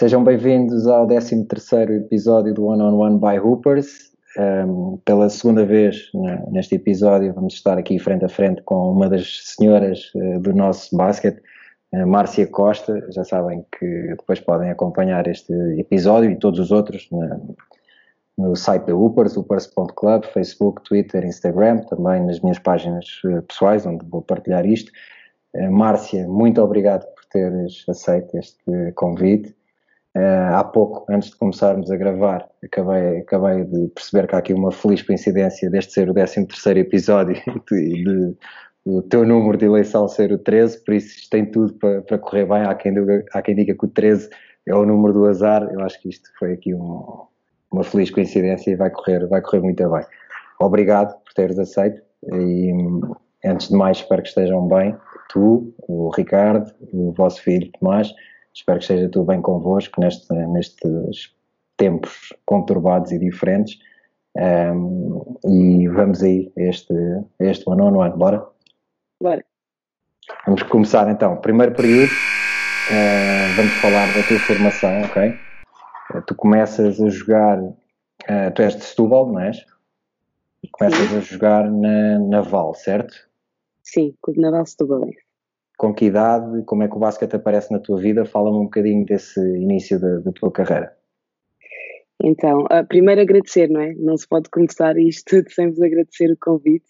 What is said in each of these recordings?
Sejam bem-vindos ao 13 episódio do One on One by Hoopers. Um, pela segunda vez neste episódio vamos estar aqui frente a frente com uma das senhoras uh, do nosso basquete, uh, Márcia Costa. Já sabem que depois podem acompanhar este episódio e todos os outros na, no site da Hoopers, hoopers.club, Facebook, Twitter, Instagram, também nas minhas páginas uh, pessoais, onde vou partilhar isto. Márcia, muito obrigado por teres aceito este convite. Uh, há pouco, antes de começarmos a gravar, acabei, acabei de perceber que há aqui uma feliz coincidência deste ser o 13 episódio e de, o teu número de eleição ser o 13, por isso isto tem tudo para, para correr bem. Há quem, diga, há quem diga que o 13 é o número do azar. Eu acho que isto foi aqui um, uma feliz coincidência e vai correr, vai correr muito bem. Obrigado por teres aceito e antes de mais espero que estejam bem, tu, o Ricardo, o vosso filho Tomás Espero que esteja tudo bem convosco neste, nestes tempos conturbados e diferentes. Um, e vamos aí este, este one on one, bora? Bora. Vamos começar então. Primeiro período, uh, vamos falar da tua formação, ok? Uh, tu começas a jogar, uh, tu és de Setúbal, não és? Começas Sim. a jogar na Naval, certo? Sim, Clube Naval Setúbal com que idade, como é que o basquete aparece na tua vida? Fala-me um bocadinho desse início da, tua carreira. Então, uh, primeiro agradecer, não é? Não se pode começar isto sem vos agradecer o convite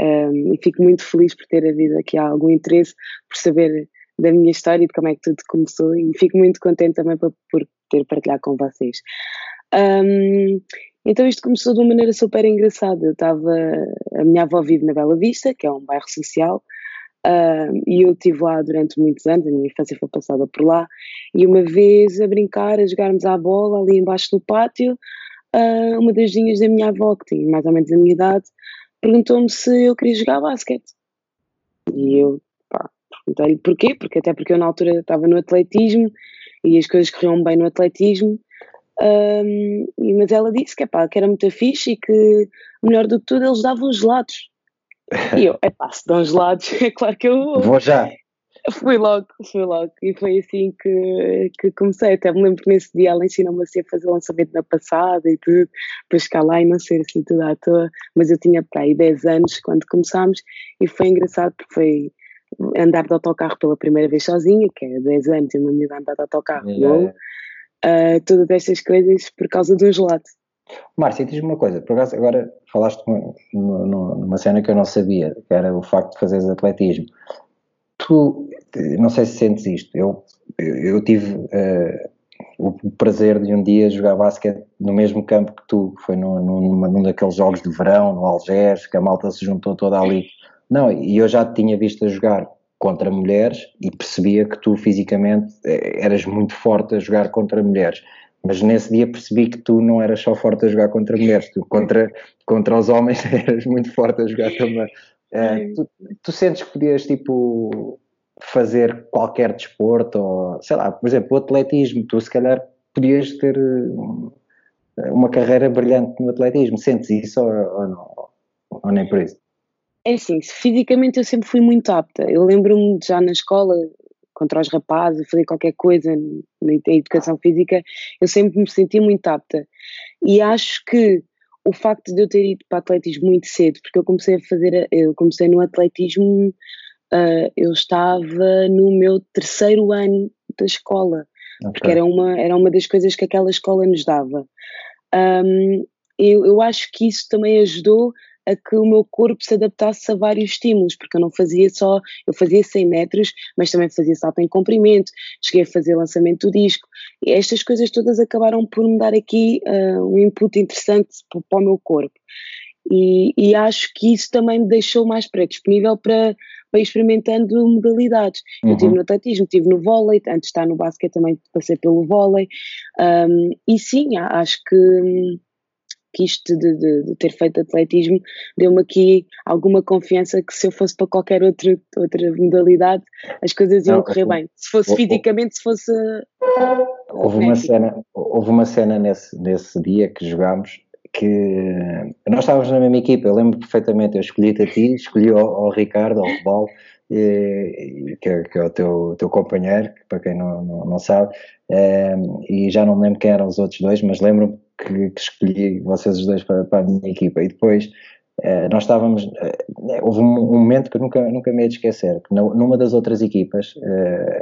um, e fico muito feliz por ter havido aqui algum interesse, por saber da minha história e de como é que tudo começou e fico muito contente também por, por ter partilhado com vocês. Um, então isto começou de uma maneira super engraçada. Eu estava, a minha avó vive na Bela Vista, que é um bairro social, Uh, e eu estive lá durante muitos anos, a minha infância foi passada por lá, e uma vez a brincar, a jogarmos à bola ali embaixo do pátio, uh, uma das vinhas da minha avó, que tinha mais ou menos a minha idade, perguntou-me se eu queria jogar basquete. E eu, perguntei-lhe porquê, porque até porque eu na altura estava no atletismo e as coisas corriam bem no atletismo, um, mas ela disse que, pá, que era muito fixe e que, melhor do que tudo, eles davam gelados. E eu, é pá, se dão gelados, é claro que eu vou. Vou já. Fui logo, fui logo. E foi assim que, que comecei. Até me lembro que nesse dia ela ensinou-me assim a fazer lançamento na passada e tudo, para chegar lá e não ser assim tudo à toa. Mas eu tinha para aí 10 anos quando começámos e foi engraçado porque foi andar de autocarro pela primeira vez sozinha, que é 10 anos e uma menina andar de autocarro. Yeah. Uh, todas estas coisas por causa do gelado. Márcia, diz-me uma coisa, por acaso agora falaste numa cena que eu não sabia, que era o facto de fazeres atletismo. Tu, não sei se sentes isto, eu, eu tive uh, o prazer de um dia jogar basquete no mesmo campo que tu, foi num, num, num daqueles jogos de verão, no Algés, que a malta se juntou toda ali. Não, e eu já te tinha visto a jogar contra mulheres e percebia que tu fisicamente eh, eras muito forte a jogar contra mulheres mas nesse dia percebi que tu não eras só forte a jogar contra mulheres, tu contra, contra os homens eras muito forte a jogar também. Uh, tu, tu, sentes que podias tipo fazer qualquer desporto ou sei lá, por exemplo, o atletismo, tu se calhar podias ter eh, uma carreira brilhante no atletismo, sentes isso ou, ou não? Ou nem por isso? É assim, fisicamente eu sempre fui muito apta. Eu lembro-me já na escola, contra os rapazes, fazer qualquer coisa na educação física, eu sempre me senti muito apta. E acho que o facto de eu ter ido para atletismo muito cedo, porque eu comecei a fazer, eu comecei no atletismo, uh, eu estava no meu terceiro ano da escola, okay. porque era uma, era uma das coisas que aquela escola nos dava. Um, eu, eu acho que isso também ajudou a que o meu corpo se adaptasse a vários estímulos, porque eu não fazia só, eu fazia 100 metros, mas também fazia salto em comprimento, cheguei a fazer lançamento do disco, e estas coisas todas acabaram por me dar aqui uh, um input interessante para, para o meu corpo. E, e, acho que isso também me deixou mais predisponível para, para experimentando modalidades. Uhum. Eu estive no atletismo, estive no vôlei, antes de estar no basquete também passei pelo vôlei, um, e sim, acho que que isto de, de, de ter feito atletismo deu-me aqui alguma confiança que se eu fosse para qualquer outro, outra modalidade as coisas iam não, correr bem. Se fosse fisicamente, se fosse. Houve uma cena, houve uma cena nesse, nesse dia que jogámos que nós estávamos na mesma equipa, eu lembro perfeitamente, eu escolhi-te a ti, escolhi o Ricardo, ao Rebal, que, é, que é o teu, teu companheiro, para quem não, não, não sabe, é, e já não me lembro quem eram os outros dois, mas lembro-me que, que, escolhi vocês os dois para, para a minha equipa, e depois é, nós estávamos, é, houve um, um, momento que nunca, nunca me ia esquecer, que numa das outras equipas,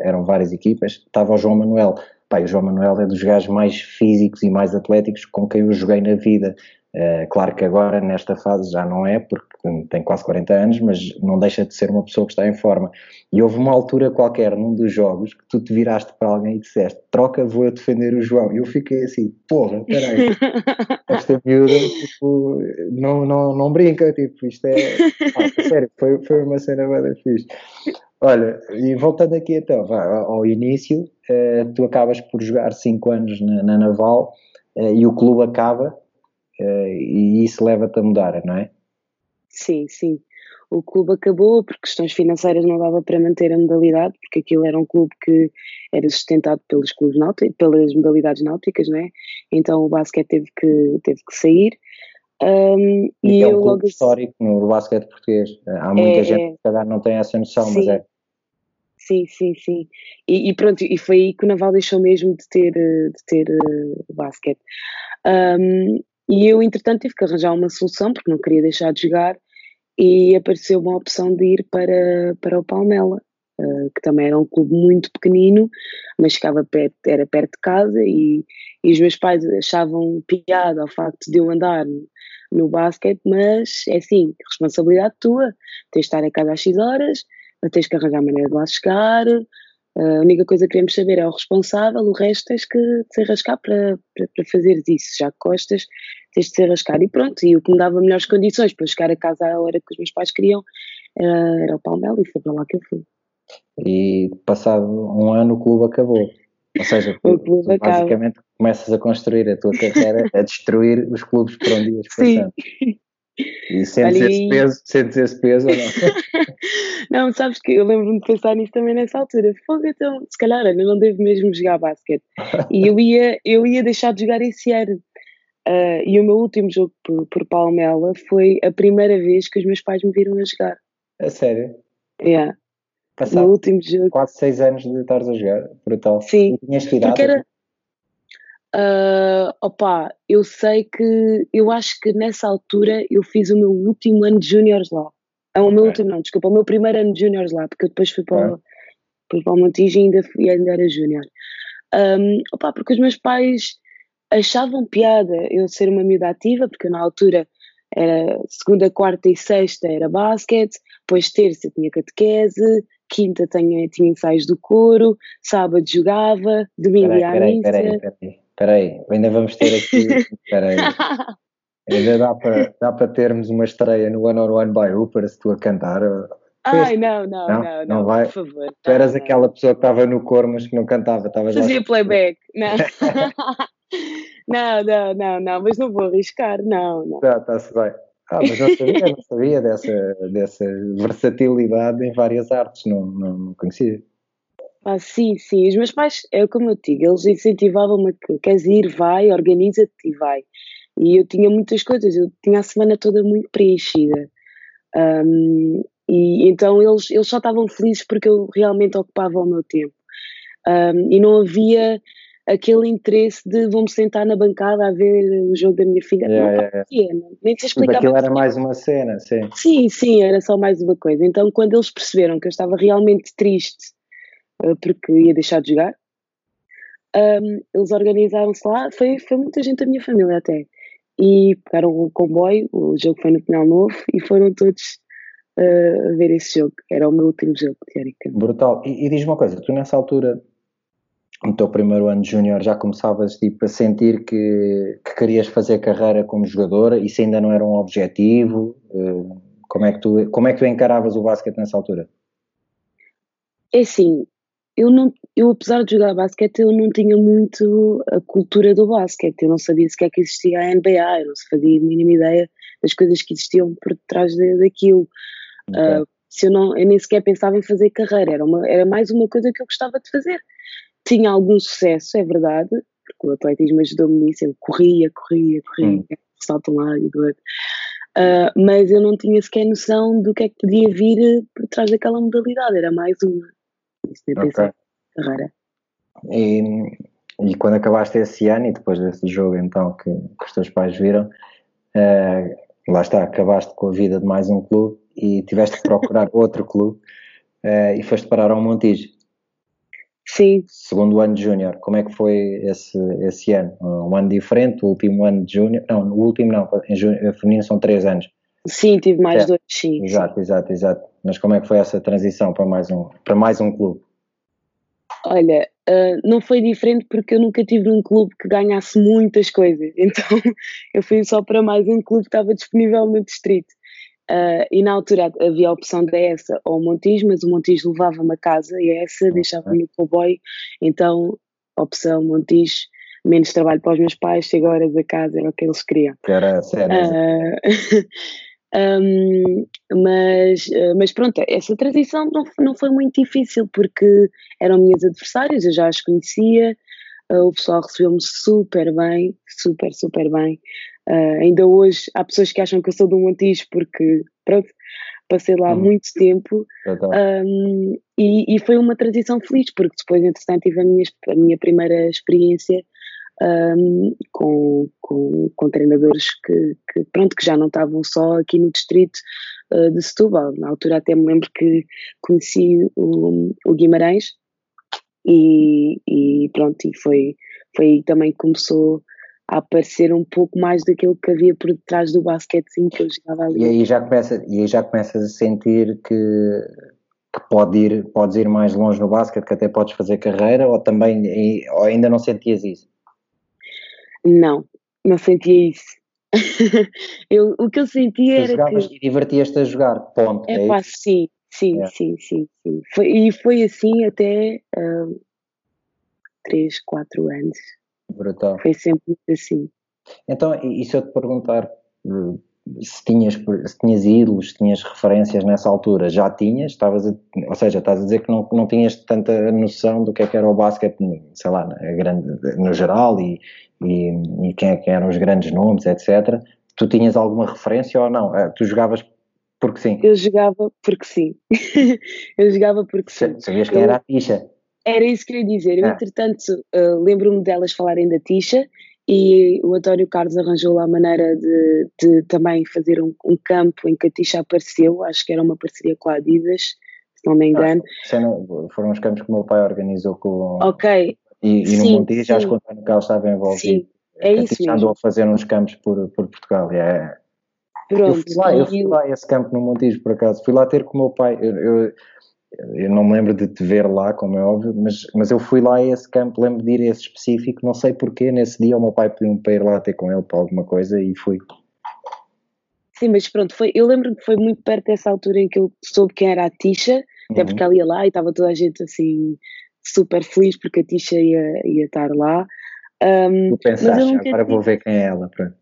eram várias equipas, estava o João Manuel, Pai, o João Manuel é dos gajos mais físicos e mais atléticos com quem eu joguei na vida. Uh, claro que agora, nesta fase, já não é, porque tem quase 40 anos, mas não deixa de ser uma pessoa que está em forma. E houve uma altura qualquer num dos jogos que tu te viraste para alguém e disseste: Troca, vou a defender o João. E eu fiquei assim: Porra, peraí, esta miúda tipo, não, não, não brinca, tipo, isto é. Ah, sério, foi, foi uma cena bem fixe. Olha, e voltando aqui então, vá, ao início, uh, tu acabas por jogar 5 anos na, na Naval uh, e o clube acaba uh, e isso leva-te a mudar, não é? Sim, sim. O clube acabou por questões financeiras, não dava para manter a modalidade, porque aquilo era um clube que era sustentado pelos clubes náuticos, pelas modalidades náuticas, não é? Então o basquete teve que, teve que sair. Um, e, é um clube logo... histórico no basquete português. Há muita é, gente é. que calhar não tem essa noção, sim. mas é. Sim, sim, sim. E, e, pronto, e foi aí que o Naval deixou mesmo de ter, de ter uh, basquete. Um, e eu, entretanto, tive que arranjar uma solução, porque não queria deixar de jogar, e apareceu uma opção de ir para, para o Palmela, uh, que também era um clube muito pequenino, mas ficava perto, era perto de casa, e, e os meus pais achavam piada ao facto de eu andar no basquete, mas é assim, responsabilidade tua, tens de estar a casa às X horas, tens que arranjar maneira de lá chegar, a única coisa que queremos saber é o responsável, o resto tens que te arrascar para, para, para fazeres isso, já que costas, tens de se arrascar e pronto, e o que me dava melhores condições para chegar a casa à hora que os meus pais queriam era, era o Palmelo e foi para lá que eu fui. E passado um ano o clube acabou. Ou seja, tu, tu basicamente começas a construir a tua carreira a destruir os clubes por onde ias passando. E sentes esse peso, sentes esse peso ou não? não, sabes que eu lembro-me de pensar nisso também nessa altura. Fogo, então, se calhar, eu não devo mesmo jogar basquete. e eu ia, eu ia deixar de jogar esse ano. Uh, e o meu último jogo por, por Palmela foi a primeira vez que os meus pais me viram a jogar. A sério? É. Yeah. Passado último jogo. quase seis anos de estares a jogar, brutal. Sim. E tinhas que idade? Era, Uh, opa, eu sei que eu acho que nessa altura eu fiz o meu último ano de júniores lá. Ah, o meu último não, desculpa, o meu primeiro ano de júniores lá, porque eu depois fui para, o, fui para o Montijo e ainda, fui, ainda era júnior. Um, opa, porque os meus pais achavam piada eu ser uma miúda ativa, porque na altura era segunda, quarta e sexta era basquete, depois terça tinha catequese, quinta tinha, tinha ensaios do coro, sábado jogava, domingo ia à missa. Peraí, peraí, Espera aí, ainda vamos ter aqui. Espera aí. Ainda dá para, dá para termos uma estreia no One on One by Hooper se tu a cantar. Ai, não, não, não, não, não, vai. por favor. Tu eras não, aquela pessoa que estava no coro, mas que não cantava. Fazia já... playback, não. não, não, não, não, mas não vou arriscar, não, não. Está-se bem. Ah, mas eu sabia, não sabia dessa, dessa versatilidade em várias artes, não, não, não conhecia. Ah, sim, sim. Os meus pais, é como eu digo, eles incentivavam-me que queres ir, vai, organiza-te e vai. E eu tinha muitas coisas, eu tinha a semana toda muito preenchida. Um, e então eles, eles só estavam felizes porque eu realmente ocupava o meu tempo. Um, e não havia aquele interesse de vamos sentar na bancada a ver o jogo da minha filha. Yeah, não, yeah, yeah. Nem se explicava. Aquilo era mais uma cena, sim. Sim, sim, era só mais uma coisa. Então quando eles perceberam que eu estava realmente triste porque ia deixar de jogar. Um, eles organizaram-se lá, foi, foi muita gente da minha família até. E pegaram o comboio, o jogo foi no Pinhal Novo, e foram todos uh, a ver esse jogo. Era o meu último jogo, teoricamente. Brutal. E, e diz uma coisa, tu nessa altura, no teu primeiro ano de júnior, já começavas tipo, a sentir que, que querias fazer carreira como jogadora? Isso ainda não era um objetivo? Uh, como, é que tu, como é que tu encaravas o basquete nessa altura? É assim, eu não, eu apesar de jogar basquete, eu não tinha muito a cultura do basquete, eu não sabia sequer que existia a NBA, eu não fazia a mínima ideia das coisas que existiam por trás de, daquilo. Okay. Uh, se eu, não, eu nem sequer pensava em fazer carreira, era, uma, era mais uma coisa que eu gostava de fazer. Tinha algum sucesso, é verdade, porque o atletismo ajudou-me nisso, eu corria, corria, corria, hum. que saltam lá e do outro. Uh, mas eu não tinha sequer noção do que é que podia vir por trás daquela modalidade, era mais uma. Isso nem okay. carreira. E, e quando acabaste esse ano e depois desse jogo então que, que os teus pais viram, uh, lá está, acabaste com a vida de mais um clube e tiveste que procurar outro clube uh, e foste parar ao Montijo. Sim. Segundo ano de Júnior, como é que foi esse, esse ano? Um ano diferente, o último ano de Júnior? Não, o último não, em júnior, feminino são três anos. Sim, tive mais é. dois, sim. Exato, exato, exato. Mas como é que foi essa transição para mais um, para mais um clube? Olha, uh, não foi diferente porque eu nunca tive um clube que ganhasse muitas coisas. Então eu fui só para mais um clube que estava disponível no distrito. Uh, e na altura havia a opção da ESA ou o Montijo, mas o Montijo levava-me a casa e a ESA deixava-me no comboio. Então, opção Montijo, menos trabalho para os meus pais, chego horas a casa, era o que eles queriam. Que era sério. Uh, Um, mas, ah, mas pronto, essa transição não, não foi muito difícil porque eram minhas adversárias, eu já as conhecia, uh, o pessoal recebeu-me super bem, super, super bem. Uh, ainda hoje há pessoas que acham que eu sou um Montijo porque, pronto, passei lá hum. muito tempo um, e, e, foi uma transição feliz porque depois, entretanto, tive a minha, a minha primeira experiência um, com, com, com, treinadores que, que, pronto, que já não estavam só aqui no distrito uh, de Setúbal. Na altura até me lembro que conheci o, o Guimarães e, e, pronto, e foi, foi aí também que começou a aparecer um pouco mais daquilo que havia por detrás do basquetezinho que eu jogava ali. E aí já, começa, e aí já começas a sentir que, que pode ir, podes ir mais longe no basquete, que até podes fazer carreira, ou também ou ainda não sentias isso? Não, não sentia isso. eu, o que eu sentia era que... e divertias-te a jogar, ponto. É, é pá, sim, sim, é. sim, sim, sim. Foi, e foi assim até uh, 3, 4 anos. Brutal. Foi sempre assim. Então, e se eu te perguntar se tinhas, se tinhas ídolos, se tinhas referências nessa altura, já tinhas, estavas a, ou seja, estás a dizer que não, não tinhas tanta noção do que é que era o basquete, sei lá, grande, no geral e, e, e quem, é quem eram os grandes nomes, etc. Tu tinhas alguma referência ou não? Eh, tu jogavas porque sim? Eu jogava porque sim. eu jogava porque sim. Sabias quem eu, era a Tisha? Era isso que eu ia dizer. Eu, ah. entretanto, uh, lembro-me delas falarem da Tisha e o António Carlos arranjou lá a maneira de, de também fazer um, um, campo em que a Tisha apareceu, acho que era uma parceria com a Adidas, se não me engano. Ah, foram os campos que o meu pai organizou com. Ok. E, e no Montijo acho que o António Carlos estava envolvido. Sim, é a isso mesmo. andou a fazer uns campos por, por Portugal. É... Pronto, eu fui lá, eu fui lá a esse campo no Montijo, por acaso. Fui lá ter com o meu pai. Eu, eu, eu não me lembro de te ver lá, como é óbvio, mas, mas eu fui lá a esse campo, lembro de ir a esse específico, não sei porquê, nesse dia o meu pai pediu-me para ir lá ter com ele para alguma coisa e fui. Sim, mas pronto, foi, eu lembro que foi muito perto dessa altura em que eu soube quem era a Tisha, até uhum. porque ela ia lá e estava toda a gente assim super feliz porque a Tisha ia, ia estar lá. Um, tu pensaste, agora vou ver quem é ela, pronto.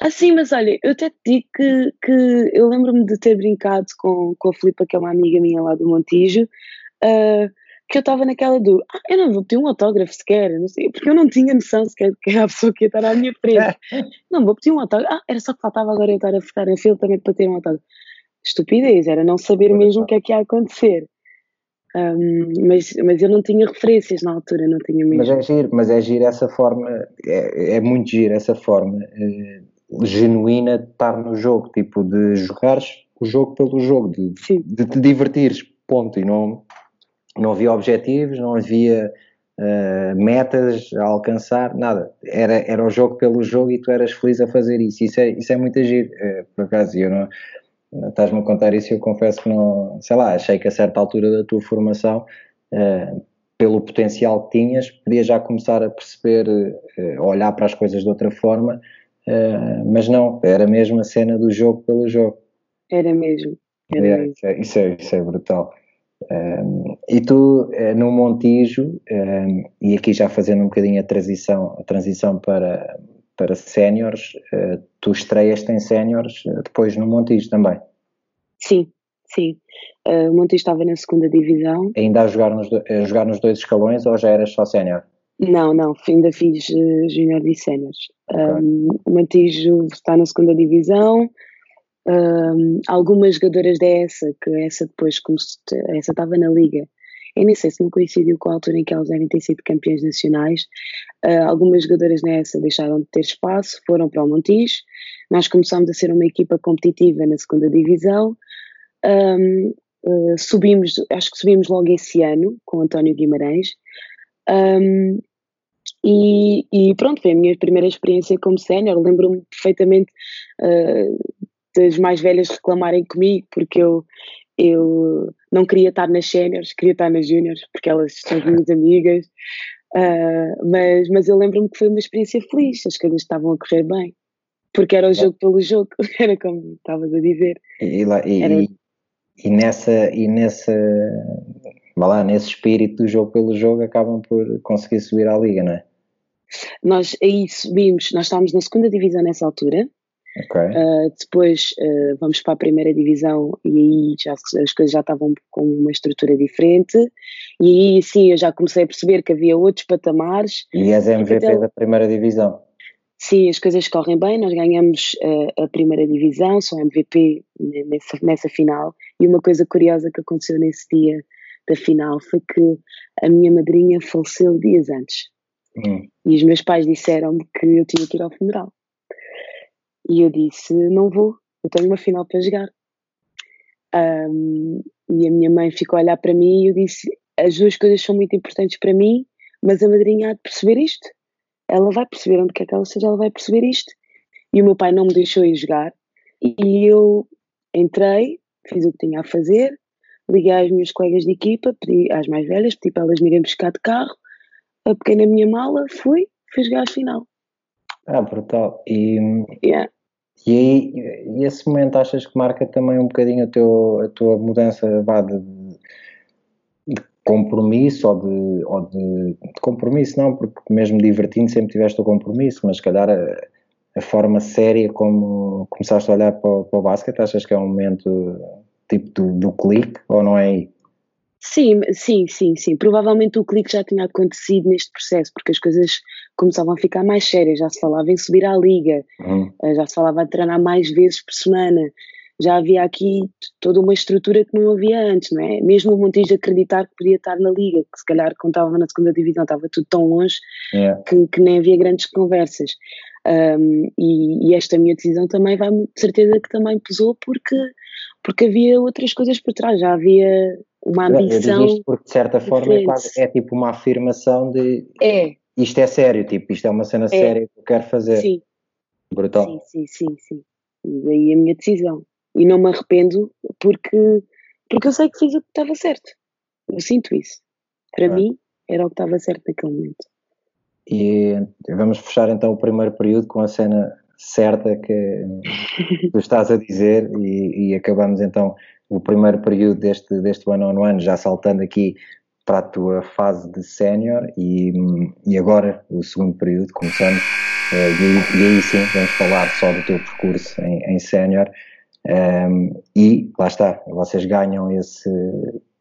Ah, sim, mas olha, eu até te digo que, que eu lembro-me de ter brincado com, com a Filipa, que é uma amiga minha lá do Montijo, uh, que eu estava naquela do, ah, eu não vou pedir um autógrafo sequer, não sei, porque eu não tinha noção sequer que era a pessoa que ia estar à minha frente. não, vou pedir um autógrafo. Ah, era só que faltava agora eu estar a ficar a fila também para ter um autógrafo. Estupidez, era não saber mesmo o que é que ia acontecer. Um, mas, mas eu não tinha referências na altura, não tinha mesmo. Mas é giro, mas é giro essa forma, é, é muito giro essa forma. Eh, genuína de estar no jogo, tipo de jogares o jogo pelo jogo, de, de te divertires, ponto. E não, não havia objetivos, não havia uh, metas a alcançar, nada. Era, era o jogo pelo jogo e tu eras feliz a fazer isso. Isso é, isso é muito agir, uh, por acaso. Eu não, estás-me a contar isso e eu confesso que não, sei lá, achei que a certa altura da tua formação. Uh, pelo potencial que tinhas, podias já começar a perceber, a olhar para as coisas de outra forma Uh, mas não, era mesmo a cena do jogo pelo jogo. Era mesmo. Era é, mesmo. Isso, é, isso, é, isso, é, brutal. Um, eh, e tu, uh, no Montijo, um, e aqui já fazendo um bocadinho a transição, a transição para, para séniores, uh, tu estreias em séniores depois no Montijo também? Sim, sim. o Montijo estava na segunda divisão. Ainda a jogar, nos, a jogar nos dois escalões ou já eras só sénior? Não, não, ainda fiz júnior e séniores. Okay. Um, o Mantijo está na segunda divisão. Um, algumas jogadoras dessa, que essa depois, se, essa estava na liga, eu nem sei se não coincidiu com a altura em que elas devem ter sido campeãs nacionais. Uh, algumas jogadoras nessa deixaram de ter espaço, foram para o Montijo. Nós começámos a ser uma equipa competitiva na segunda divisão. Um, uh, subimos, acho que subimos logo esse ano com António Guimarães. Um, e, e, pronto, foi a minha primeira experiência como sénior. Lembro-me perfeitamente uh, das mais velhas reclamarem comigo, porque eu, eu não queria estar nas séniores, queria estar nas júniores, porque elas são minhas amigas. Uh, mas, mas eu lembro-me que foi uma experiência feliz, as coisas estavam a correr bem, porque era o jogo pelo jogo, era como estavas a dizer. E, lá, e, era... e, e, nessa, e nessa, lá, nesse espírito do jogo pelo jogo acabam por conseguir subir à liga, não é? Nós aí subimos, nós estávamos na segunda divisão nessa altura, Okay. Uh, depois uh, vamos para a primeira divisão e aí já, as coisas já estavam com uma estrutura diferente e aí sim eu já comecei a perceber que havia outros patamares. E és MVP então, da primeira divisão? Sim, as coisas correm bem, nós ganhamos uh, a primeira divisão, sou MVP nessa, nessa final e uma coisa curiosa que aconteceu nesse dia da final foi que a minha madrinha faleceu dias antes. Hum. E os meus pais disseram-me que eu tinha que ir ao funeral. E eu disse: Não vou, eu tenho uma final para jogar. Um, e a minha mãe ficou a olhar para mim e eu disse: As duas coisas são muito importantes para mim, mas a madrinha há de perceber isto. Ela vai perceber onde quer que ela seja, ela vai perceber isto. E o meu pai não me deixou ir jogar. E eu entrei, fiz o que tinha a fazer, liguei às minhas colegas de equipa, pedi às mais velhas, pedi para elas me irem buscar de carro, peguei na minha mala, fui, fui jogar a final. Ah, brutal. E, yeah. E aí, esse momento achas que marca também um bocadinho a, teu, a tua mudança vá, de, de, compromisso ou, de, ou de, de, compromisso, não, porque mesmo divertindo sempre tiveste o compromisso, mas se calhar a, a forma séria como começaste a olhar para, para o basquete, achas que é um momento tipo do, do clique ou não é aí? Sim, sim, sim, sim. Provavelmente o clique já tinha acontecido neste processo, porque as coisas começavam a ficar mais sérias, já se falava em subir à liga, uhum. já se falava de treinar mais vezes por semana, já havia aqui toda uma estrutura que não havia antes, não é? Mesmo o Montijo acreditar que podia estar na liga, que se calhar quando estava na segunda divisão estava tudo tão longe yeah. que, que, nem havia grandes conversas. Um, e, e, esta minha decisão também vai, de certeza que também pesou porque, porque havia outras coisas por trás, já havia uma ambição. Isto porque de certa forma é, quase, é tipo uma afirmação de é. isto é sério, tipo, isto é uma cena é. séria que eu quero fazer. Sim. Brutal. Sim, sim, sim, sim. E daí a minha decisão. E não me arrependo porque, porque eu sei que fiz o que estava certo. Eu sinto isso. Para é. mim era o que estava certo naquele momento. E vamos fechar então o primeiro período com a cena certa que tu estás a dizer e, e acabamos então o primeiro período deste, deste one-on-one, -on -one, já saltando aqui para a tua fase de sénior e, e agora o segundo período, começando, eh, e, e, aí sim vamos falar só do teu percurso em, em sénior. Um, ehm, e lá está, vocês ganham esse,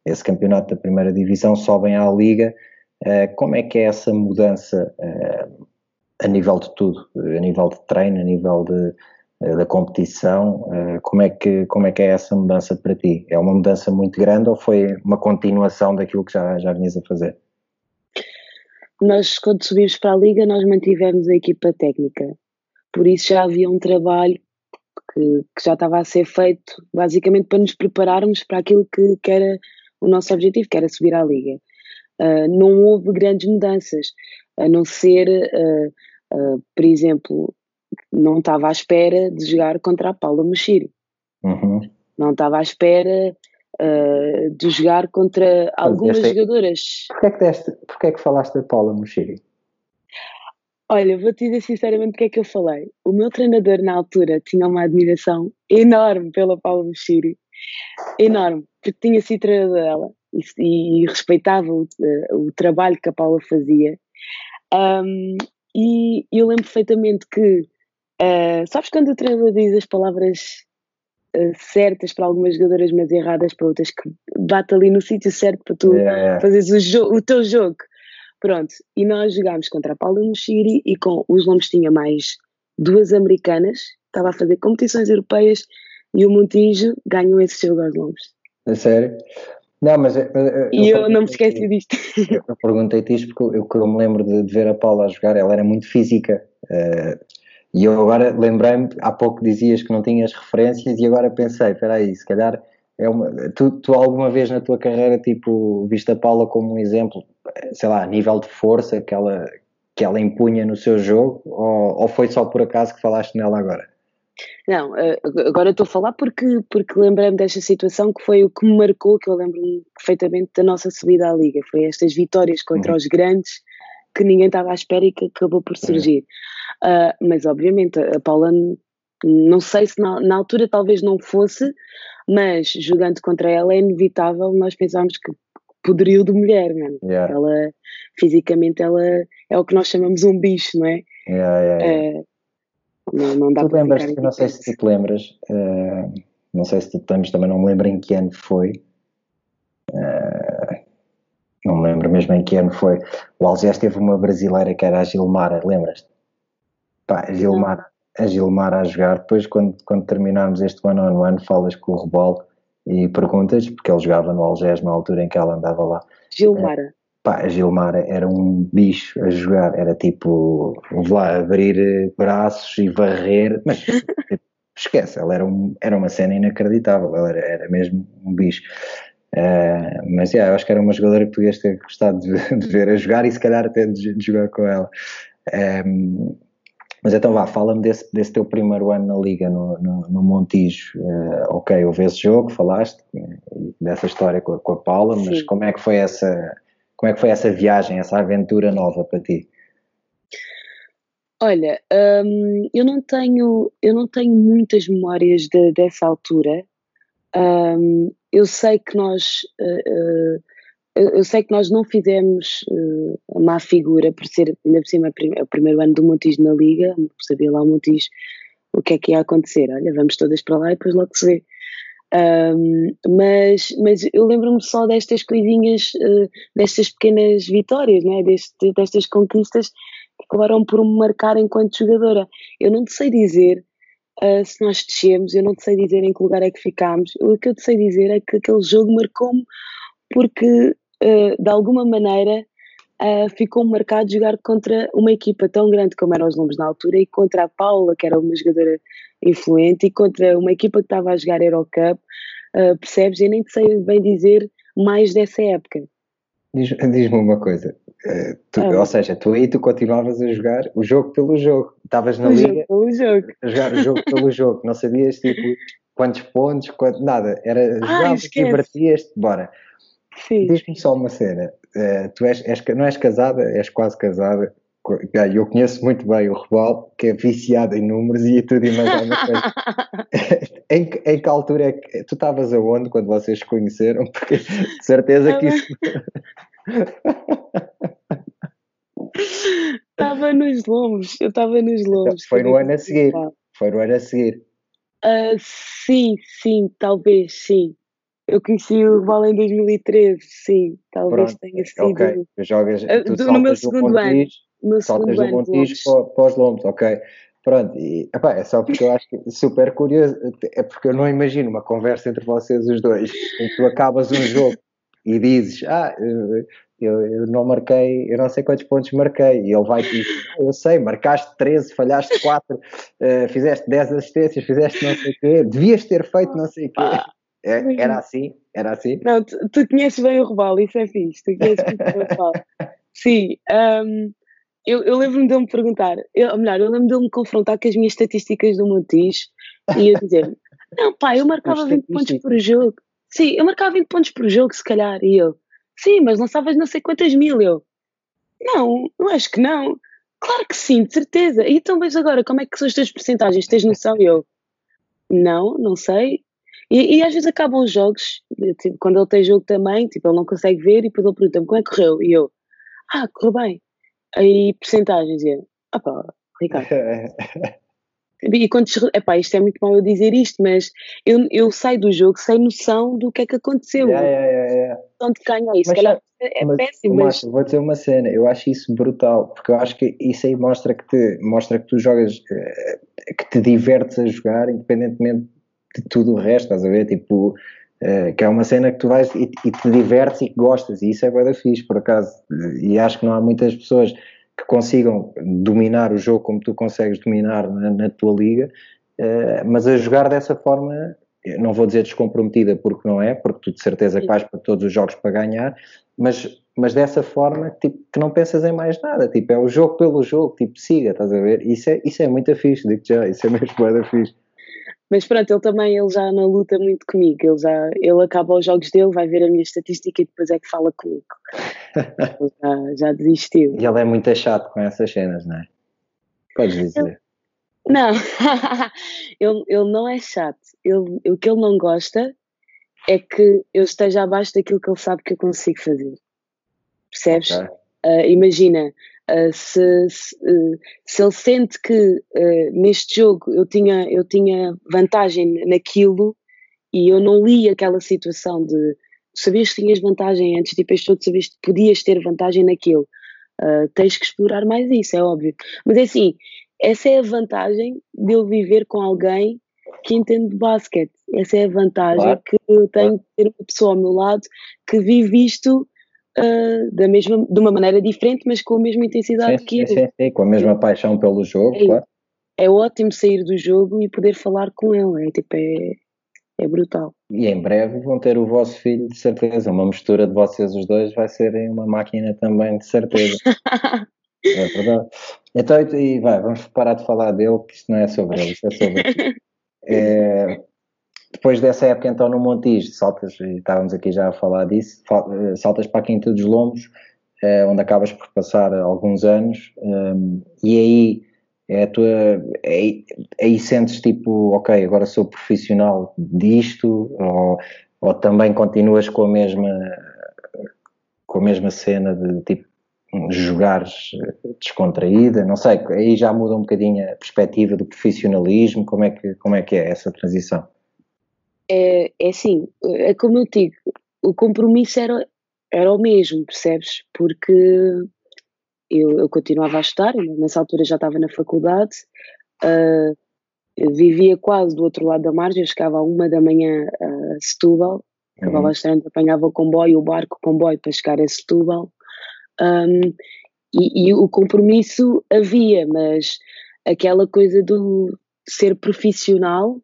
esse campeonato da primeira divisão, sobem à liga, uh, como é que é essa mudança uh, a nível de tudo, a nível de treino, a nível de da competição, eh, como é, que, como é que é essa mudança para ti? É uma mudança muito grande ou foi uma continuação daquilo que já, já vinhas a fazer? Nós, quando subimos para a Liga, nós mantivemos a equipa técnica, por isso já havia um trabalho que, que já estava a ser feito, basicamente para nos prepararmos para aquilo que, que era o nosso objetivo, que era subir à Liga. Uh, não houve grandes mudanças, a não ser, uh, uh, por exemplo, não estava à espera de jogar contra a Paula Mochiri. Uhum. Não estava à espera uh, de jogar contra algumas deste, jogadoras. Porquê é que, deste, porquê é que falaste da Paula Mochiri? Olha, vou-te dizer sinceramente o que é que eu falei. O meu treinador na altura tinha uma admiração enorme pela Paula Mochiri. Enorme, porque tinha sido treinador dela e, e respeitava o, o, trabalho que a Paula fazia. Um, e eu lembro perfeitamente que Uh, sabes quando o treinador diz as palavras uh, certas para algumas jogadoras, mas erradas para outras, que bate ali no sítio certo para tu yeah, fazeres o, o, teu jogo? Pronto, e nós jogámos contra a Paula Mochiri e com os Lombos tinha mais duas americanas, estava a fazer competições europeias e o Montijo ganhou esse jogo aos Lombos. A sério? Não, mas. Eu, eu, e eu, não me esqueci disto. Eu perguntei-te isto porque eu, eu me lembro de, de, ver a Paula a jogar, ela era muito física. Uh, e eu agora lembrei-me, há pouco dizias que não tinhas referências, e agora pensei: espera aí, se calhar. É uma, tu, tu alguma vez na tua carreira, tipo, viste a Paula como um exemplo, sei lá, a nível de força que ela, que ela impunha no seu jogo, ou, ou foi só por acaso que falaste nela agora? Não, eh, agora estou a falar porque, porque lembrei-me desta situação que foi o que me marcou, que eu lembro-me perfeitamente da nossa subida à Liga. Foi estas vitórias contra uhum. os grandes que ninguém estava à espera e que acabou por surgir. Uhum. Uh, mas obviamente a Paula, não sei se na, na, altura talvez não fosse, mas jogando contra ela é inevitável nós pensámos que poderio de mulher, mano. Yeah. Ela, fisicamente, ela é o que nós chamamos um bicho, não é? Yeah, yeah, uh, não, não dá tu lembras, eu não sei se tu te lembras, uh, não sei se tu te lembras, também não me lembro em que ano foi. Uh, não me lembro mesmo em que ano foi. O Algés teve uma brasileira que era a Gilmara, lembras-te? Pá, a Gilmara, a Gilmara a jogar. Depois, quando, quando terminarmos este one-on-one, -on -one, falas com o Rebol e perguntas, porque ele jogava no Algés na altura em que ela andava lá. Gilmara. Pá, a Gilmar era um bicho a jogar, era tipo, lá, abrir eh, braços e varrer, mas esquece, ela era, um, era uma cena inacreditável, ela era, era mesmo um bicho. Uh, mas yeah, eu acho que era uma jogadora que tu ias ter gostado de, de ver a jogar e se calhar até de, de jogar com ela. Um, mas então vá, fala-me desse, desse teu primeiro ano na Liga no, no, no Montijo. Uh, ok, houve esse jogo, falaste, dessa história com a, com a Paula, mas Sim. como é que foi essa como é que foi essa viagem, essa aventura nova para ti? Olha, hum, eu não tenho eu não tenho muitas memórias de, dessa altura. Hum, eu sei que nós uh, eu sei que nós não fizemos uh, má figura por ser ainda por cima o primeiro ano do Montijo na Liga, saber lá o Montijo o que é que ia acontecer. Olha, vamos todas para lá e depois logo se vê. Um, mas, mas eu lembro-me só destas coisinhas, uh, destas pequenas vitórias, né? Deste, destas conquistas que acabaram por me marcar enquanto jogadora. Eu não sei dizer uh, se nós descemos, eu não te sei dizer em que lugar é que ficámos. O que eu te sei dizer é que aquele jogo marcou-me porque, uh, de alguma maneira, uh, ficou marcado jogar contra uma equipa tão grande como eram os Lombos na altura e contra a Paula, que era uma jogadora influente, e contra uma equipa que estava a jogar Eurocup, uh, percebes? Eu nem te sei bem dizer mais dessa época. Diz-me diz uma coisa, tu, ah. ou seja, tu aí tu continuavas a jogar o jogo pelo jogo, estavas na o liga jogo pelo jogo. a jogar o jogo pelo jogo, não sabias tipo quantos pontos, quanto, nada, era jogar, divertias-te, bora. Diz-me só uma cena, uh, tu és, és, não és casada, és quase casada. Eu conheço muito bem o Rebal, que é viciado em números e tudo e mais alguma coisa. em, em que altura é que tu estavas aonde quando vocês se conheceram? Porque de certeza que isso. Estava nos lombos, eu estava nos lombos. Foi no ano a seguir. Foi no ano a seguir. Uh, sim, sim, talvez, sim. Eu conheci o Val em 2013, sim, talvez Pronto, tenha sido. Ok, tu jogas ah, tu no meu segundo ano. No saltas segundo do Montijo para, para os Lombos, ok. Pronto, e, epá, é só porque eu acho que super curioso, é porque eu não imagino uma conversa entre vocês os dois, em que tu acabas um jogo e dizes, ah, eu, eu, não marquei, eu não sei quantos pontos marquei, e ele vai dizer, ah, eu sei, marcaste 13, falhaste 4, uh, eh, fizeste 10 assistências, fizeste não sei o quê, devias ter feito não sei o quê. É, era assim? Era assim? Não, tu, tu conheces bem o Robalo, isso é fixe. Tu conheces bem o Robalo. Sim, um, eu, eu lembro-me dele me perguntar, eu, ou melhor, eu lembro dele me confrontar com as minhas estatísticas do Montijo e eu dizer não pá, eu marcava 20 pontos por jogo. Sim, eu marcava 20 pontos por jogo, se calhar. E eu, sim, mas lançavas não sei quantas mil. Eu, não, não acho que não. Claro que sim, de certeza. E então, mas agora, como é que são as tuas porcentagens? Tens noção? E eu, não, não sei. E, e, às vezes acabam os jogos, tipo, quando ele tem jogo também, tipo, ele não consegue ver e depois ele pergunta-me como é que correu? E eu, ah, correu bem. Aí, porcentagens, e eu, ah pá, Ricardo. E quando, epá, isto é muito mal eu dizer isto, mas eu, eu saio do jogo sem noção do que é que aconteceu. Yeah, yeah, yeah, yeah. Onde ganha isso, mas, calhar é mas, péssimo. Mas... Vou dizer uma cena, eu acho isso brutal, porque eu acho que isso aí mostra que, te, mostra que tu jogas, eh, que te divertes a jogar, independentemente de tudo o resto, estás a ver? Tipo, uh, que é uma cena que tu vais e, e te divertes e que gostas, e isso é bem fixe, por acaso. E acho que não há muitas pessoas que consigam dominar o jogo como tu consegues dominar na, na tua liga, uh, mas a jogar dessa forma, não vou dizer descomprometida porque não é, porque tu de certeza que vais para todos os jogos para ganhar, mas, mas dessa forma tipo, que não pensas em mais nada, tipo, é o jogo pelo jogo, tipo, siga, estás a ver? Isso é, isso é muito fixe, digo já, isso é mesmo muito fixe. Mas pronto, ele também ele já não luta muito comigo. Ele já ele acaba os jogos dele, vai ver a minha estatística e depois é que fala comigo. já, já desistiu. E ele é muito chato com essas cenas, não é? Podes dizer. Ele, não, ele, ele não é chato. Ele, o que ele não gosta é que eu esteja abaixo daquilo que ele sabe que eu consigo fazer. Percebes? Okay. Uh, imagina, Uh, se, se, uh, se, ele sente que uh, neste jogo eu tinha, eu tinha vantagem naquilo e eu não li aquela situação de sabias que tinhas vantagem antes de ir para este sabias que podias ter vantagem naquilo, tens que explorar mais isso, é óbvio. Mas é assim, essa é a vantagem de eu viver com alguém que entende de basquete. Essa é a vantagem claro. que eu tenho de ter uma pessoa ao meu lado que vive isto uh, da mesma, de uma maneira diferente, mas com a mesma intensidade sim, que sim, eu. Sim, sim, com a mesma paixão pelo jogo, é, claro. É ótimo sair do jogo e poder falar com ele, é tipo, é, é brutal. E em breve vão ter o vosso filho, de certeza, uma mistura de vocês os dois vai ser uma máquina também, de certeza. é verdade. Então, e vai, vamos parar de falar dele, que isto não é sobre ele, isto é sobre. é, depois dessa época, então, no Montijo, saltas, estávamos aqui já a falar disso, eh, saltas para a Quinta dos Lombos, eh, onde acabas por passar alguns anos, um, e aí é a tua, é, aí sentes tipo, ok, agora sou profissional disto, ou, ou também continuas com a mesma, com a mesma cena de tipo, jogares descontraída, não sei, aí já muda um bocadinho a perspectiva do profissionalismo, como é que, como é, que é essa transição? É, é assim, é como eu digo, o compromisso era, era o mesmo, percebes? Porque eu, eu continuava a estudar, nessa altura já estava na faculdade, uh, vivia quase do outro lado da margem, eu chegava a uma da manhã a Setúbal, acabava uhum. apanhava o comboio, o barco, o comboio para chegar a Setúbal, um, e, e, o compromisso havia, mas aquela coisa do ser profissional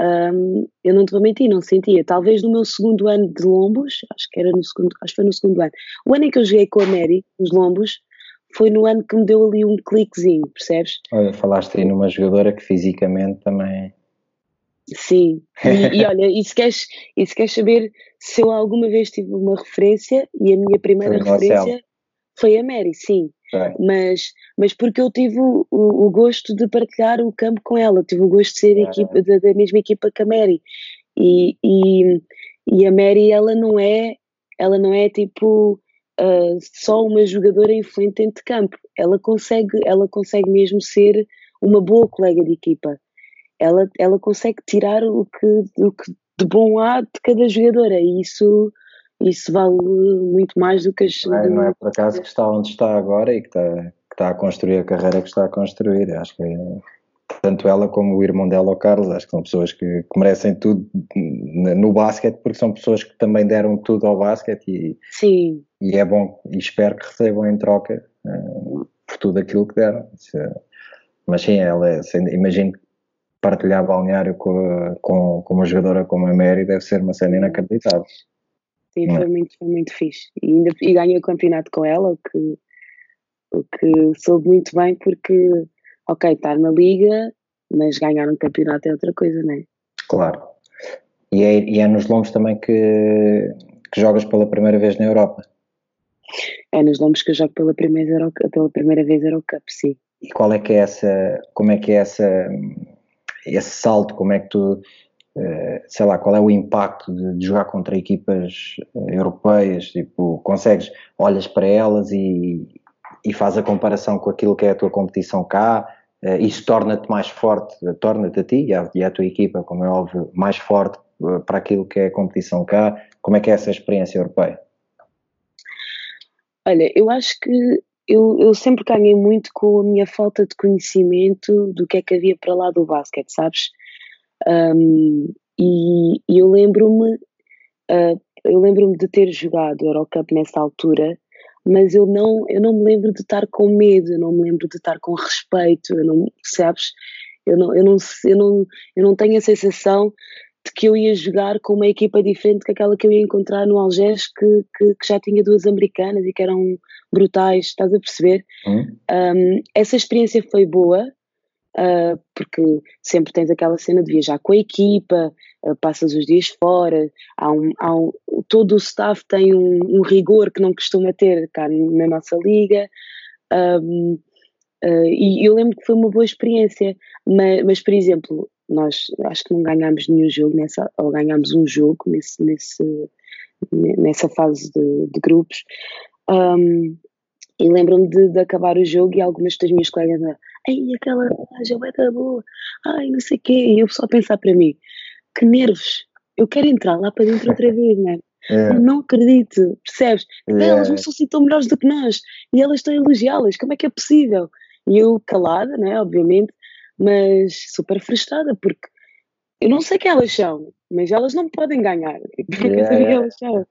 um, eu não te vou mentir, não sentia. Talvez no meu segundo ano de Lombos, acho que era no segundo, acho que foi no segundo ano. O ano em que eu joguei com a Mary, nos Lombos, foi no ano que me deu ali um cliquezinho, percebes? Olha, falaste aí numa jogadora que fisicamente também. Sim, e, e olha, e se, queres, e se queres saber se eu alguma vez tive uma referência, e a minha primeira referência foi a Mary, sim. Mas, mas porque eu tive o, o, gosto de partilhar o campo com ela, tive o gosto de ser equipa, da, da, mesma equipa que a Mary. E, e, e, a Mary, ela não é, ela não é tipo uh, só uma jogadora influente dentro de campo. Ela consegue, ela consegue mesmo ser uma boa colega de equipa. Ela, ela consegue tirar o que, o que de bom há de cada jogadora e isso isso vale muito mais do que as. Não é, não é por acaso que está onde está agora e que está, que está a construir a carreira que está a construir. Acho que é, tanto ela como o irmão dela, o Carlos, acho que são pessoas que, que merecem tudo no basquete, porque são pessoas que também deram tudo ao basquete e, Sim. e é bom e espero que recebam em troca uh, por tudo aquilo que deram. Mas sim, ela é, imagino que partilhar balneário com, com, com uma jogadora como a Mary deve ser uma cena inacreditável. Sim, foi muito, foi muito fixe. E, ainda, e ganhei o campeonato com ela, o que, o que soube muito bem, porque, ok, estar na liga, mas ganhar um campeonato é outra coisa, não é? Claro. E é, e é nos lombos também que, que jogas pela primeira vez na Europa? É nos lombos que eu jogo pela primeira, pela primeira vez Eurocup, sim. E qual é que é essa, como é que é essa, esse salto, como é que tu sei lá, qual é o impacto de, de, jogar contra equipas eh, europeias, tipo, consegues, olhas para elas e, e faz a comparação com aquilo que é a tua competição cá, uh, isso torna-te mais forte, torna-te a ti e à, e tua equipa, como é óbvio, mais forte para aquilo que é a competição cá. Como é que é essa experiência europeia? Olha, eu acho que eu, eu sempre ganhei muito com a minha falta de conhecimento do que é que havia para lá do basquete, sabes? Um, e, e, eu lembro-me uh, eu lembro-me de ter jogado Eurocup nessa altura, mas eu não, eu não me lembro de estar com medo, eu não me lembro de estar com respeito, eu não, sabes? Eu não, eu não, eu não, eu não tenho a sensação de que eu ia jogar com uma equipa diferente que aquela que eu ia encontrar no Algés, que, que, que já tinha duas americanas e que eram brutais, estás a perceber? Hum. Um, essa experiência foi boa, uh, porque sempre tens aquela cena de viajar com a equipa, uh, passas os dias fora, há um, há um, todo o staff tem um, um, rigor que não costuma ter cá na nossa liga. Um, uh, e eu lembro que foi uma boa experiência, mas, mas, por exemplo, nós acho que não ganhámos nenhum jogo nessa, ou ganhámos um jogo nesse, nesse, nessa fase de, de grupos. Um, e lembro-me de, de, acabar o jogo e algumas das minhas colegas ai, aquela loja vai estar boa, ai, não sei o quê, e eu só pensar para mim, que nervos, eu quero entrar lá para dentro outra vez, né? É. Eu não acredito, percebes? É. Elas não são assim tão melhores do que nós e elas estão a elogiá-las, como é que é possível? E eu calada, né, obviamente, mas super frustrada porque eu não sei que elas são, mas elas não podem ganhar. Yeah, yeah. elas são.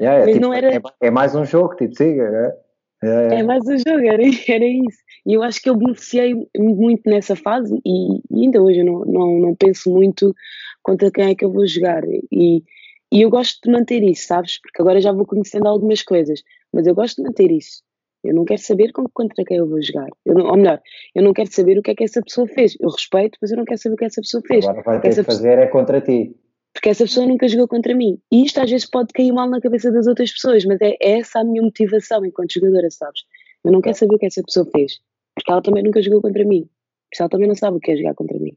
Yeah, é, tipo, não era... é, é, mais um jogo, tipo, siga, né? É, é mais um jogo, era, era isso. E eu acho que eu beneficiei muito nessa fase e, e, ainda hoje eu não, não, não penso muito contra quem é que eu vou jogar. E, e eu gosto de manter isso, sabes? Porque agora já vou conhecendo algumas coisas, mas eu gosto de manter isso. Eu não quero saber contra quem eu vou jogar. Eu não, ou melhor, eu não quero saber o que é que essa pessoa fez. Eu respeito, mas eu não quero saber o que essa pessoa fez. Agora vai ter que fazer é contra ti porque essa pessoa nunca jogou contra mim. E isto às vezes pode cair mal na cabeça das outras pessoas, mas é, é essa a minha motivação enquanto jogadora, sabes? Eu não quero saber o que essa pessoa fez, porque ela também nunca jogou contra mim, porque ela também não sabe o que é jogar contra mim.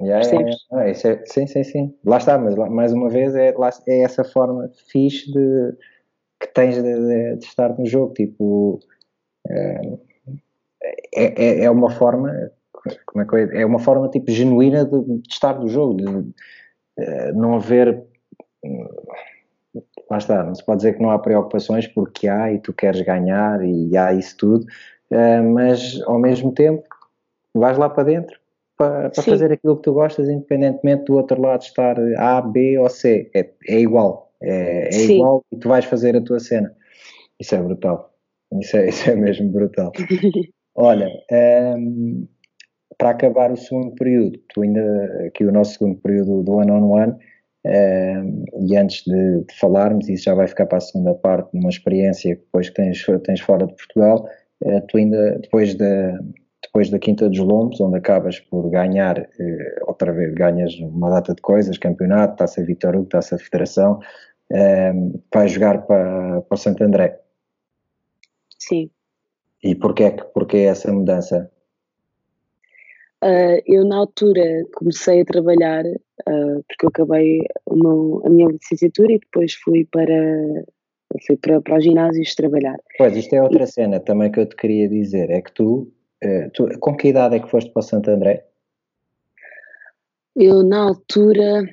Yeah, Percebes? Yeah, yeah. É, sim, sim, sim. Lá está, mas lá, mais uma vez é, lá, é essa forma fixe de, que tens de, de, de estar no jogo. Tipo, é, é, é, é uma forma, como é que é? É uma forma tipo genuína de, de estar no jogo, de, eh, não haver. Lá está, não se pode dizer que não há preocupações porque há e tu queres ganhar e há isso tudo, eh, mas ao mesmo tempo vais lá para dentro para, para fazer aquilo que tu gostas, independentemente do outro lado estar A, B ou C. É, é igual, é, é igual e tu vais fazer a tua cena. Isso é brutal. Isso é, isso é mesmo brutal. Olha, um, ehm, para acabar o segundo período, tu ainda, aqui o nosso segundo período do one-on-one, -on -one, uh, e antes de, de, falarmos, isso já vai ficar para a segunda parte, numa experiência que depois que tens, tens fora de Portugal, uh, tu ainda, depois da, depois da Quinta dos Lombos, onde acabas por ganhar, uh, outra vez, ganhas uma data de coisas, campeonato, taça Vitor Hugo, taça Federação, vais jogar para, para o Santo André. Sim. E porquê, porquê essa mudança? Uh, eu, na altura, comecei a trabalhar, uh, porque eu acabei meu, a minha licenciatura e depois fui para, fui para, para os ginásios trabalhar. Pois, isto é outra e, cena também que eu te queria dizer: é que tu, uh, tu, com que idade é que foste para o Santo André? Eu, na altura,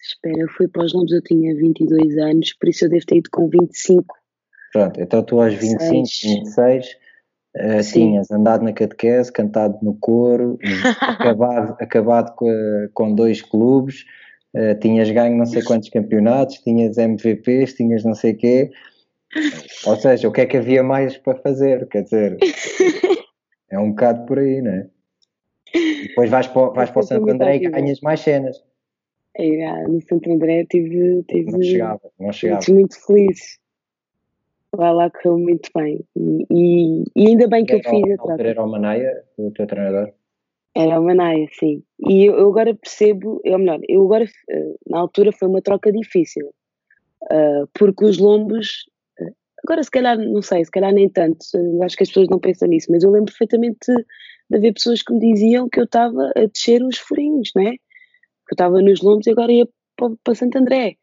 espera, eu fui para os Lombos, eu tinha 22 anos, por isso eu devo ter ido com 25. Pronto, então tu aos 25, 6. 26 Uh, tinhas andado na catequese, cantado no coro, acabado, acabado com, com dois clubes, uh, tinhas ganho não sei quantos campeonatos, tinhas MVPs, tinhas não sei quê. Ou seja, o que é que havia mais para fazer? Quer dizer, é um bocado por aí, não é? Depois vais para, vais para o Santo André e ganhas mais cenas. É, no Santo André tive, tive não chegava, não chegava. muito feliz lá, lá correu muito bem. E, e, e ainda bem que eu fiz a troca. Era o Manaia, o teu treinador? Era o Manaia, sim. E eu, eu, agora percebo, ou melhor, eu agora, eh, na altura foi uma troca difícil, uh, porque os lombos, eh, agora se calhar, não sei, se calhar nem tanto, acho que as pessoas não pensam nisso, mas eu lembro perfeitamente de, de haver pessoas que me diziam que eu estava a descer os furinhos, né? Que eu estava nos lombos e agora ia para, para Santo André.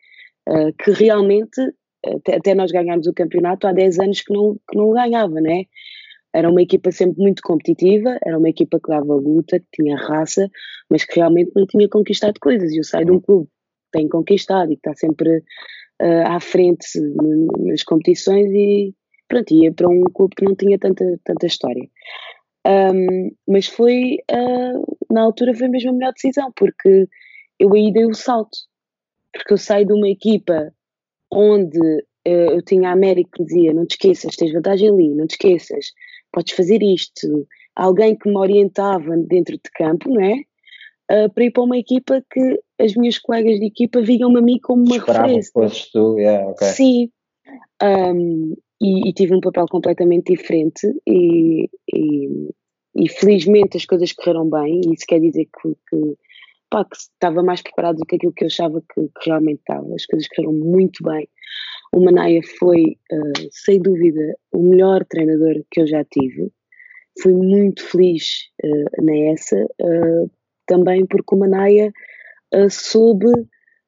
Uh, que realmente até, até nós ganharmos o campeonato, há 10 anos que não, que não ganhava, né? era uma equipa sempre muito competitiva, era uma equipa que dava luta, que tinha raça, mas que realmente não tinha conquistado coisas. E eu saio de um clube que tem conquistado e que está sempre uh, à frente nas competições e pronto, ia para um clube que não tinha tanta, tanta história. Um, mas foi, uh, na altura, foi mesmo a melhor decisão, porque eu aí dei o salto. Porque eu saí de uma equipa onde uh, eu tinha a América que dizia: não te esqueças, tens vantagem ali, não te esqueças, podes fazer isto. Alguém que me orientava dentro de campo, não é? Uh, para ir para uma equipa que as minhas colegas de equipa viam-me a mim como uma Esperavam referência. Que fosses tu, yeah, okay. Sim. Um, e, e, tive um papel completamente diferente e, e, e, felizmente as coisas correram bem e isso quer dizer que, que, pá, que estava mais preparado do que aquilo que eu achava que, que realmente estava. As coisas correram muito bem. O Manaia foi, uh, sem dúvida, o melhor treinador que eu já tive. Fui muito feliz uh, nessa, uh, também porque o Manaia uh, soube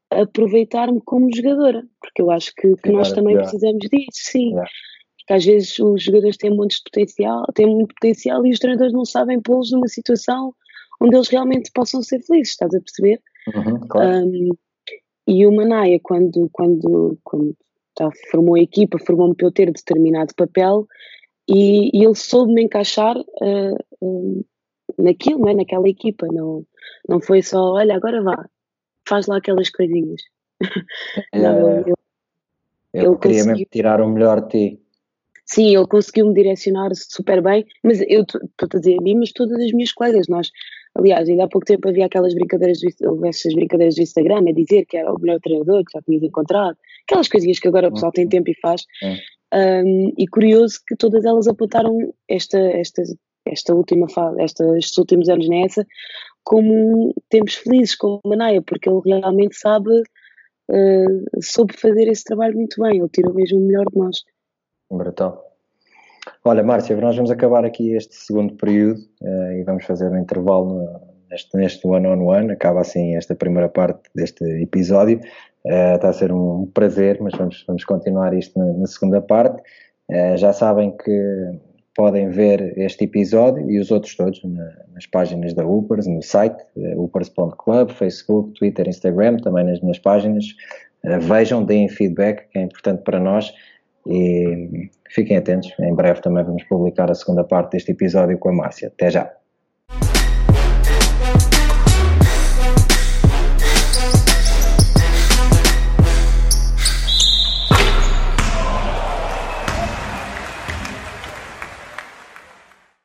aproveitar-me como jogadora, porque eu acho que, que nós também yeah. precisamos disso, sim. Yeah. Porque às vezes os jogadores têm de potencial, têm muito potencial e os treinadores não sabem pô-los numa situação onde eles realmente possam ser felizes, estás a perceber? Uhum, claro. um, e o Manaia, quando, quando, quando tá, formou a equipa, formou-me para eu ter determinado papel e, e ele soube-me encaixar uh, uh, naquilo, não é? naquela equipa. Não, não foi só, olha, agora vá, faz lá aquelas coisinhas. É, não, eu, eu queria mesmo tirar o melhor de ti. Sim, ele conseguiu-me direcionar super bem, mas eu estou a dizer a mim, mas todas as minhas colegas, nós, aliás, ainda há pouco tempo havia aquelas brincadeiras do, essas brincadeiras do Instagram a dizer que era o melhor treinador que já tinhas encontrado, aquelas coisinhas que agora o pessoal tem tempo e faz. Um, e curioso que todas elas apontaram esta, esta, esta última fase, esta, estes últimos anos nessa, como tempos felizes com o Manaia, porque ele realmente sabe, uh, soube fazer esse trabalho muito bem, ele tirou mesmo o melhor de nós. Brutal. Olha, Márcia, nós vamos acabar aqui este segundo período uh, e vamos fazer um intervalo no, neste, neste one on one. Acaba assim esta primeira parte deste episódio. Uh, está a ser um prazer, mas vamos, vamos continuar isto na, na segunda parte. Uh, já sabem que podem ver este episódio e os outros todos na, nas páginas da Upers, no site, upers.club, Facebook, Twitter, Instagram, também nas minhas páginas. Vejam, deem feedback, que é importante para nós e fiquem atentos, em breve também vamos publicar a segunda parte deste episódio com a Márcia. Até já!